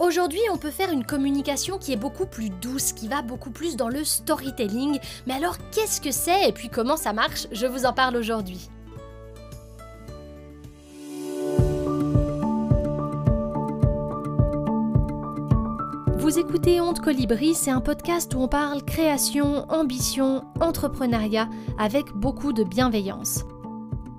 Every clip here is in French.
Aujourd'hui, on peut faire une communication qui est beaucoup plus douce, qui va beaucoup plus dans le storytelling. Mais alors, qu'est-ce que c'est et puis comment ça marche? Je vous en parle aujourd'hui. Vous écoutez Honte Colibri, c'est un podcast où on parle création, ambition, entrepreneuriat avec beaucoup de bienveillance.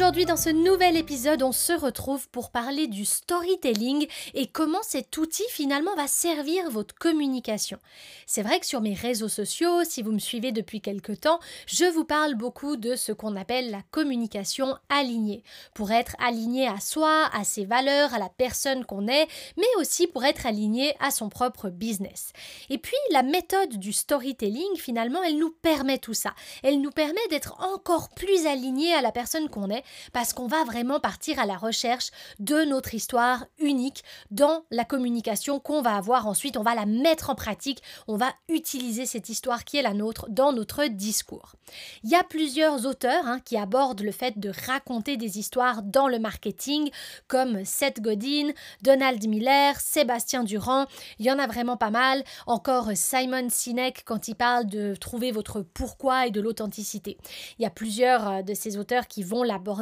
Aujourd'hui, dans ce nouvel épisode, on se retrouve pour parler du storytelling et comment cet outil finalement va servir votre communication. C'est vrai que sur mes réseaux sociaux, si vous me suivez depuis quelque temps, je vous parle beaucoup de ce qu'on appelle la communication alignée. Pour être aligné à soi, à ses valeurs, à la personne qu'on est, mais aussi pour être aligné à son propre business. Et puis, la méthode du storytelling, finalement, elle nous permet tout ça. Elle nous permet d'être encore plus aligné à la personne qu'on est parce qu'on va vraiment partir à la recherche de notre histoire unique dans la communication qu'on va avoir ensuite. On va la mettre en pratique, on va utiliser cette histoire qui est la nôtre dans notre discours. Il y a plusieurs auteurs hein, qui abordent le fait de raconter des histoires dans le marketing, comme Seth Godin, Donald Miller, Sébastien Durand. Il y en a vraiment pas mal. Encore Simon Sinek quand il parle de trouver votre pourquoi et de l'authenticité. Il y a plusieurs euh, de ces auteurs qui vont l'aborder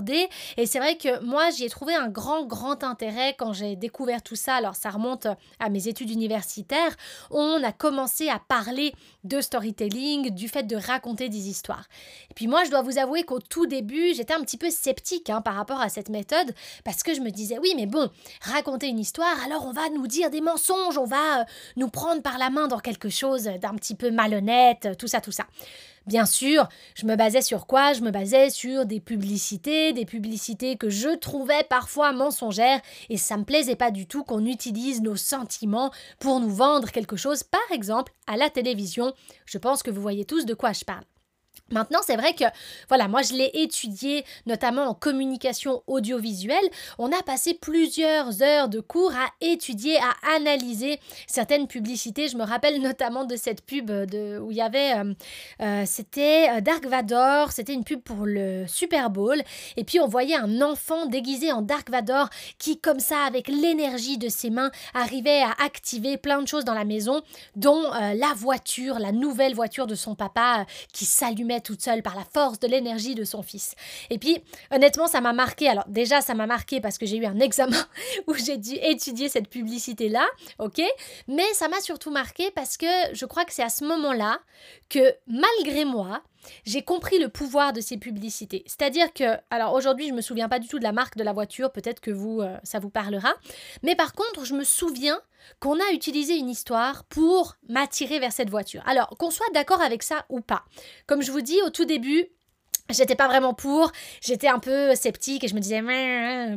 et c'est vrai que moi, j'y ai trouvé un grand, grand intérêt quand j'ai découvert tout ça. Alors, ça remonte à mes études universitaires. On a commencé à parler de storytelling, du fait de raconter des histoires. Et puis moi, je dois vous avouer qu'au tout début, j'étais un petit peu sceptique hein, par rapport à cette méthode, parce que je me disais, oui, mais bon, raconter une histoire, alors on va nous dire des mensonges, on va euh, nous prendre par la main dans quelque chose d'un petit peu malhonnête, tout ça, tout ça. Bien sûr, je me basais sur quoi? Je me basais sur des publicités, des publicités que je trouvais parfois mensongères et ça me plaisait pas du tout qu'on utilise nos sentiments pour nous vendre quelque chose, par exemple à la télévision. Je pense que vous voyez tous de quoi je parle. Maintenant, c'est vrai que, voilà, moi je l'ai étudié notamment en communication audiovisuelle. On a passé plusieurs heures de cours à étudier, à analyser certaines publicités. Je me rappelle notamment de cette pub de, où il y avait, euh, euh, c'était euh, Dark Vador, c'était une pub pour le Super Bowl. Et puis on voyait un enfant déguisé en Dark Vador qui, comme ça, avec l'énergie de ses mains, arrivait à activer plein de choses dans la maison, dont la voiture, la nouvelle voiture de son papa qui s'allumait toute seule par la force de l'énergie de son fils. Et puis, honnêtement, ça m'a marqué. Alors, déjà, ça m'a marqué parce que j'ai eu un examen où j'ai dû étudier cette publicité-là, ok? Mais ça m'a surtout marqué parce que je crois que c'est à ce moment-là que, malgré moi, j'ai compris le pouvoir de ces publicités. C'est-à-dire que, alors aujourd'hui, je me souviens pas du tout de la marque de la voiture, peut-être que vous, euh, ça vous parlera, mais par contre, je me souviens qu'on a utilisé une histoire pour m'attirer vers cette voiture. Alors, qu'on soit d'accord avec ça ou pas. Comme je vous dis au tout début, J'étais pas vraiment pour, j'étais un peu sceptique et je me disais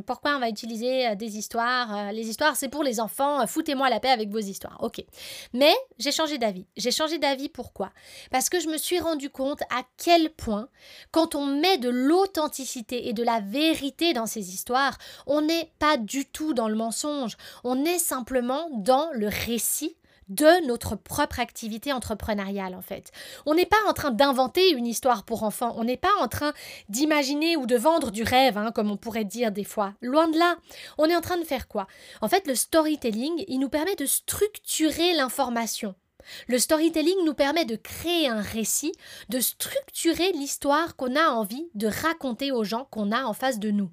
pourquoi on va utiliser euh, des histoires euh, Les histoires c'est pour les enfants, foutez-moi la paix avec vos histoires. Ok. Mais j'ai changé d'avis. J'ai changé d'avis pourquoi? Parce que je me suis rendu compte à quel point quand on met de l'authenticité et de la vérité dans ces histoires, on n'est pas du tout dans le mensonge, on est simplement dans le récit de notre propre activité entrepreneuriale en fait. On n'est pas en train d'inventer une histoire pour enfants, on n'est pas en train d'imaginer ou de vendre du rêve, hein, comme on pourrait dire des fois. Loin de là. On est en train de faire quoi? En fait, le storytelling, il nous permet de structurer l'information. Le storytelling nous permet de créer un récit, de structurer l'histoire qu'on a envie de raconter aux gens qu'on a en face de nous.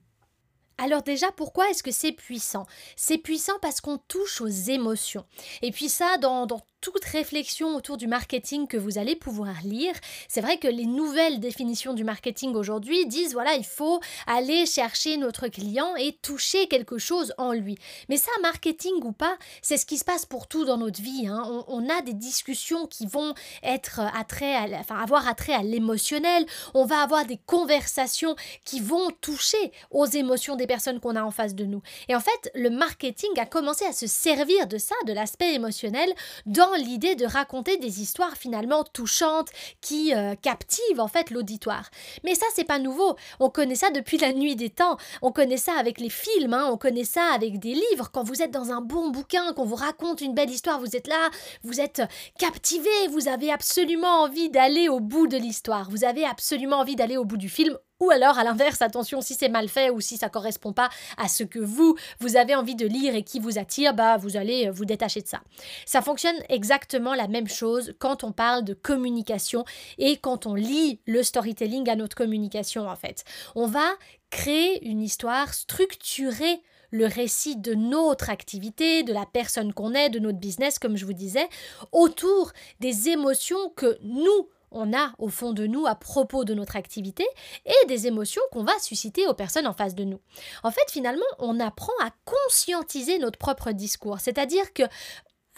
Alors déjà, pourquoi est-ce que c'est puissant? C'est puissant parce qu'on touche aux émotions. Et puis ça, dans, toute réflexion autour du marketing que vous allez pouvoir lire. C'est vrai que les nouvelles définitions du marketing aujourd'hui disent voilà, il faut aller chercher notre client et toucher quelque chose en lui. Mais ça, marketing ou pas, c'est ce qui se passe pour tout dans notre vie. Hein. On, a des discussions qui vont être enfin, avoir attrait à l'émotionnel. On va avoir des conversations qui vont toucher aux émotions des personnes qu'on a en face de nous. Et en fait, le marketing a commencé à se servir de ça, de l'aspect émotionnel, dans l'idée de raconter des histoires finalement touchantes qui euh, captivent en fait l'auditoire. Mais ça, c'est pas nouveau. On connaît ça depuis la nuit des temps. On connaît ça avec les films, hein. on connaît ça avec des livres. Quand vous êtes dans un bon bouquin, qu'on vous raconte une belle histoire, vous êtes là, vous êtes captivé, vous avez absolument envie d'aller au bout de l'histoire. Vous avez absolument envie d'aller au bout du film ou alors, à l'inverse, attention, si c'est mal fait ou si ça correspond pas à ce que vous, vous avez envie de lire et qui vous attire, bah, vous allez euh, vous détacher de ça. Ça fonctionne exactement la même chose quand on parle de communication et quand on lit le storytelling à notre communication, en fait. On va créer une histoire structurée le récit de notre activité, de la personne qu'on est, de notre business, comme je vous disais, autour des émotions que nous, on a au fond de nous à propos de notre activité et des émotions qu'on va susciter aux personnes en face de nous. En fait, finalement, on apprend à conscientiser notre propre discours, c'est-à-dire que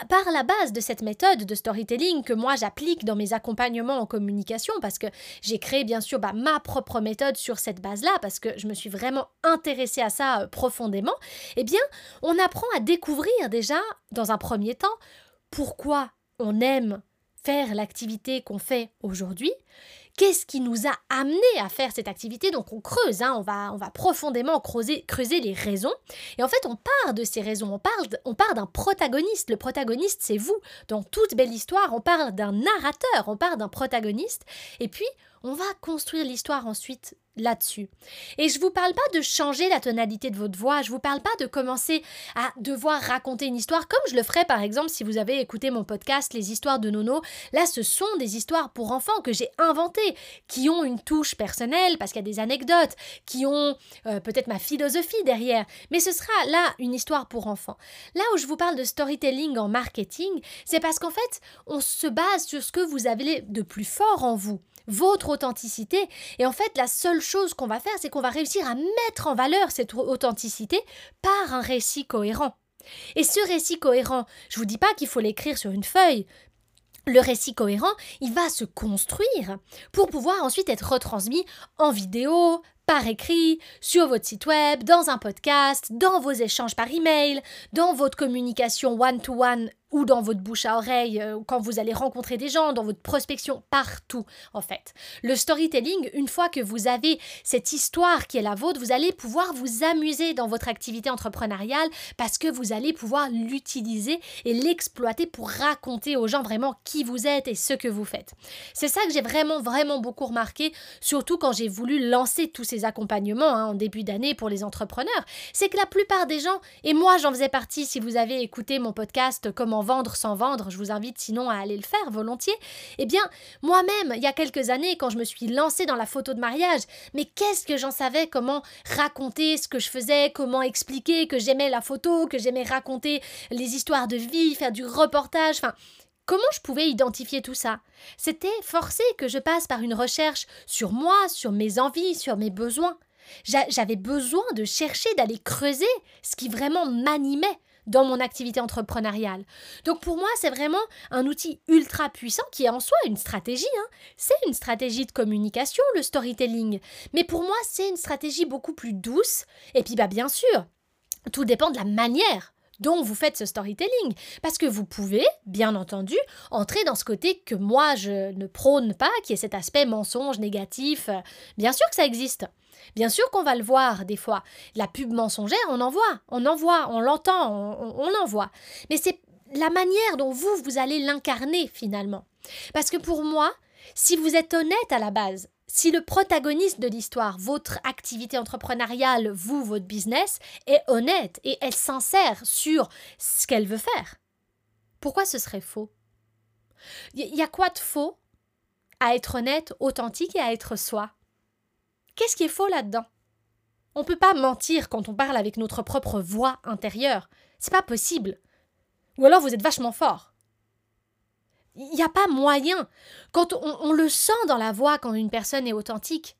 par la base de cette méthode de storytelling que moi j'applique dans mes accompagnements en communication, parce que j'ai créé bien sûr bah, ma propre méthode sur cette base-là, parce que je me suis vraiment intéressée à ça euh, profondément, eh bien, on apprend à découvrir déjà, dans un premier temps, pourquoi on aime faire l'activité qu'on fait aujourd'hui, qu'est-ce qui nous a amené à faire cette activité? Donc on creuse, hein, on, va, on va profondément creuser, creuser les raisons. Et en fait, on part de ces raisons, on parle, on part d'un protagoniste. Le protagoniste, c'est vous. Dans toute belle histoire, on parle d'un narrateur, on part d'un protagoniste. Et puis, on va construire l'histoire ensuite là-dessus. Et je vous parle pas de changer la tonalité de votre voix, je vous parle pas de commencer à devoir raconter une histoire comme je le ferais par exemple si vous avez écouté mon podcast Les histoires de Nono. Là, ce sont des histoires pour enfants que j'ai inventées, qui ont une touche personnelle parce qu'il y a des anecdotes, qui ont euh, peut-être ma philosophie derrière, mais ce sera là une histoire pour enfants. Là où je vous parle de storytelling en marketing, c'est parce qu'en fait, on se base sur ce que vous avez de plus fort en vous votre authenticité. Et en fait, la seule chose qu'on va faire, c'est qu'on va réussir à mettre en valeur cette authenticité par un récit cohérent. Et ce récit cohérent, je vous dis pas qu'il faut l'écrire sur une feuille. Le récit cohérent, il va se construire pour pouvoir ensuite être retransmis en vidéo, par écrit, sur votre site web, dans un podcast, dans vos échanges par email, dans votre communication one-to-one ou dans votre bouche à oreille, euh, quand vous allez rencontrer des gens, dans votre prospection, partout en fait. Le storytelling, une fois que vous avez cette histoire qui est la vôtre, vous allez pouvoir vous amuser dans votre activité entrepreneuriale parce que vous allez pouvoir l'utiliser et l'exploiter pour raconter aux gens vraiment qui vous êtes et ce que vous faites. C'est ça que j'ai vraiment, vraiment beaucoup remarqué, surtout quand j'ai voulu lancer tous ces accompagnements hein, en début d'année pour les entrepreneurs. C'est que la plupart des gens, et moi j'en faisais partie si vous avez écouté mon podcast Comment vendre sans vendre, je vous invite sinon à aller le faire volontiers. Eh bien, moi-même, il y a quelques années, quand je me suis lancée dans la photo de mariage, mais qu'est-ce que j'en savais comment raconter ce que je faisais, comment expliquer que j'aimais la photo, que j'aimais raconter les histoires de vie, faire du reportage, enfin. Comment je pouvais identifier tout ça? C'était forcé que je passe par une recherche sur moi, sur mes envies, sur mes besoins. J'avais besoin de chercher, d'aller creuser ce qui vraiment m'animait dans mon activité entrepreneuriale. Donc pour moi, c'est vraiment un outil ultra puissant qui est en soi une stratégie. Hein. C'est une stratégie de communication, le storytelling. Mais pour moi, c'est une stratégie beaucoup plus douce. Et puis, bah, bien sûr, tout dépend de la manière dont vous faites ce storytelling. Parce que vous pouvez, bien entendu, entrer dans ce côté que moi je ne prône pas, qui est cet aspect mensonge négatif. Bien sûr que ça existe. Bien sûr qu'on va le voir des fois. La pub mensongère, on en voit, on en voit, on l'entend, on, on en voit. Mais c'est la manière dont vous, vous allez l'incarner finalement. Parce que pour moi, si vous êtes honnête à la base, si le protagoniste de l'histoire, votre activité entrepreneuriale, vous, votre business, est honnête et est sincère sur ce qu'elle veut faire, pourquoi ce serait faux? Il y a quoi de faux à être honnête, authentique et à être soi? Qu'est-ce qui est faux là-dedans? On ne peut pas mentir quand on parle avec notre propre voix intérieure. C'est pas possible. Ou alors vous êtes vachement fort. Il n'y a pas moyen. Quand on, le sent dans la voix quand une personne est authentique.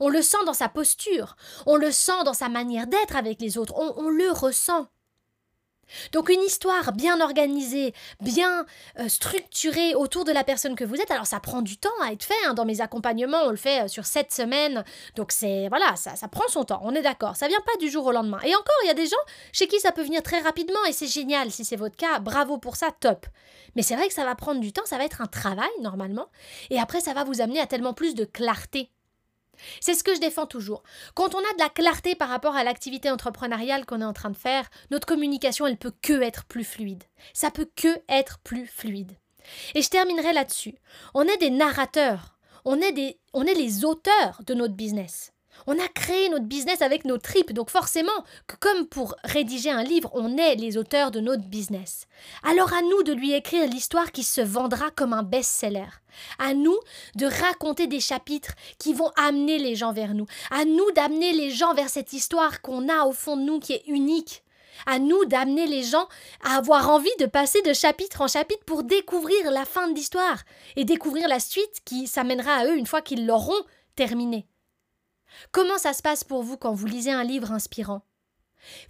On le sent dans sa posture, on le sent dans sa manière d'être avec les autres, on le ressent. Donc une histoire bien organisée, bien euh, structurée autour de la personne que vous êtes. Alors ça prend du temps à être fait. Hein. Dans mes accompagnements, on le fait euh, sur sept semaines. Donc c'est voilà, ça, ça prend son temps. On est d'accord. Ça vient pas du jour au lendemain. Et encore, il y a des gens chez qui ça peut venir très rapidement et c'est génial. Si c'est votre cas, bravo pour ça, top. Mais c'est vrai que ça va prendre du temps. Ça va être un travail normalement. Et après, ça va vous amener à tellement plus de clarté c'est ce que je défends toujours. Quand on a de la clarté par rapport à l'activité entrepreneuriale qu'on est en train de faire, notre communication, elle peut que être plus fluide. Ça peut que être plus fluide. Et je terminerai là-dessus. On est des narrateurs. On est, des, on est les auteurs de notre business. On a créé notre business avec nos tripes, donc forcément, comme pour rédiger un livre, on est les auteurs de notre business. Alors à nous de lui écrire l'histoire qui se vendra comme un best-seller. À nous de raconter des chapitres qui vont amener les gens vers nous. À nous d'amener les gens vers cette histoire qu'on a au fond de nous qui est unique. À nous d'amener les gens à avoir envie de passer de chapitre en chapitre pour découvrir la fin de l'histoire et découvrir la suite qui s'amènera à eux une fois qu'ils l'auront terminée. Comment ça se passe pour vous quand vous lisez un livre inspirant?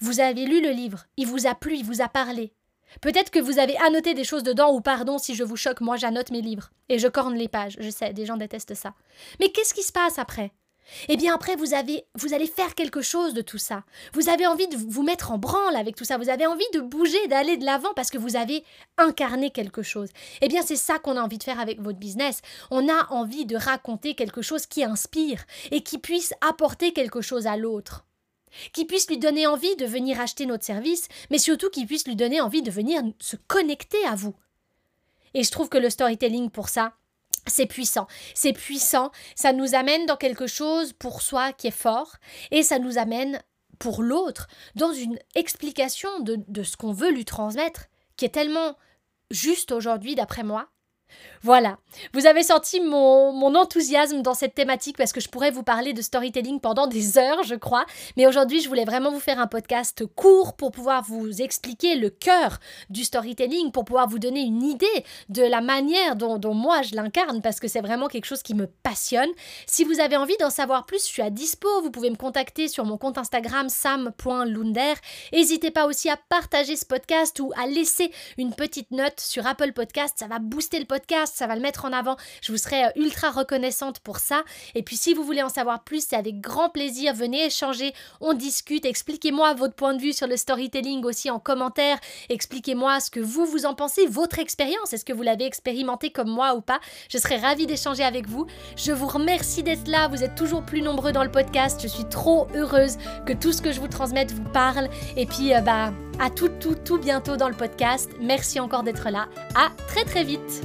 Vous avez lu le livre, il vous a plu, il vous a parlé. Peut-être que vous avez annoté des choses dedans ou pardon si je vous choque, moi j'annote mes livres et je corne les pages, je sais, des gens détestent ça. Mais qu'est-ce qui se passe après? Eh bien après, vous, avez, vous allez faire quelque chose de tout ça. Vous avez envie de vous mettre en branle avec tout ça. Vous avez envie de bouger, d'aller de l'avant parce que vous avez incarné quelque chose. Eh bien c'est ça qu'on a envie de faire avec votre business. On a envie de raconter quelque chose qui inspire et qui puisse apporter quelque chose à l'autre. Qui puisse lui donner envie de venir acheter notre service, mais surtout qui puisse lui donner envie de venir se connecter à vous. Et je trouve que le storytelling pour ça, c'est puissant. C'est puissant. Ça nous amène dans quelque chose pour soi qui est fort et ça nous amène pour l'autre dans une explication de, ce qu'on veut lui transmettre qui est tellement juste aujourd'hui d'après moi voilà, vous avez senti mon, enthousiasme dans cette thématique parce que je pourrais vous parler de storytelling pendant des heures, je crois. Mais aujourd'hui, je voulais vraiment vous faire un podcast court pour pouvoir vous expliquer le cœur du storytelling, pour pouvoir vous donner une idée de la manière dont, dont moi je l'incarne parce que c'est vraiment quelque chose qui me passionne. Si vous avez envie d'en savoir plus, je suis à dispo. Vous pouvez me contacter sur mon compte Instagram sam.lunder. N'hésitez pas aussi à partager ce podcast ou à laisser une petite note sur Apple Podcast. Ça va booster le podcast ça va le mettre en avant. Je vous serai euh, ultra reconnaissante pour ça. Et puis si vous voulez en savoir plus, c'est avec grand plaisir. Venez échanger, on discute. Expliquez-moi votre point de vue sur le storytelling aussi en commentaire. Expliquez-moi ce que vous, vous en pensez, votre expérience. Est-ce que vous l'avez expérimenté comme moi ou pas? Je serais ravie d'échanger avec vous. Je vous remercie d'être là. Vous êtes toujours plus nombreux dans le podcast. Je suis trop heureuse que tout ce que je vous transmette vous parle. Et puis, euh, bah, à tout, tout, tout bientôt dans le podcast. Merci encore d'être là. À très, très vite.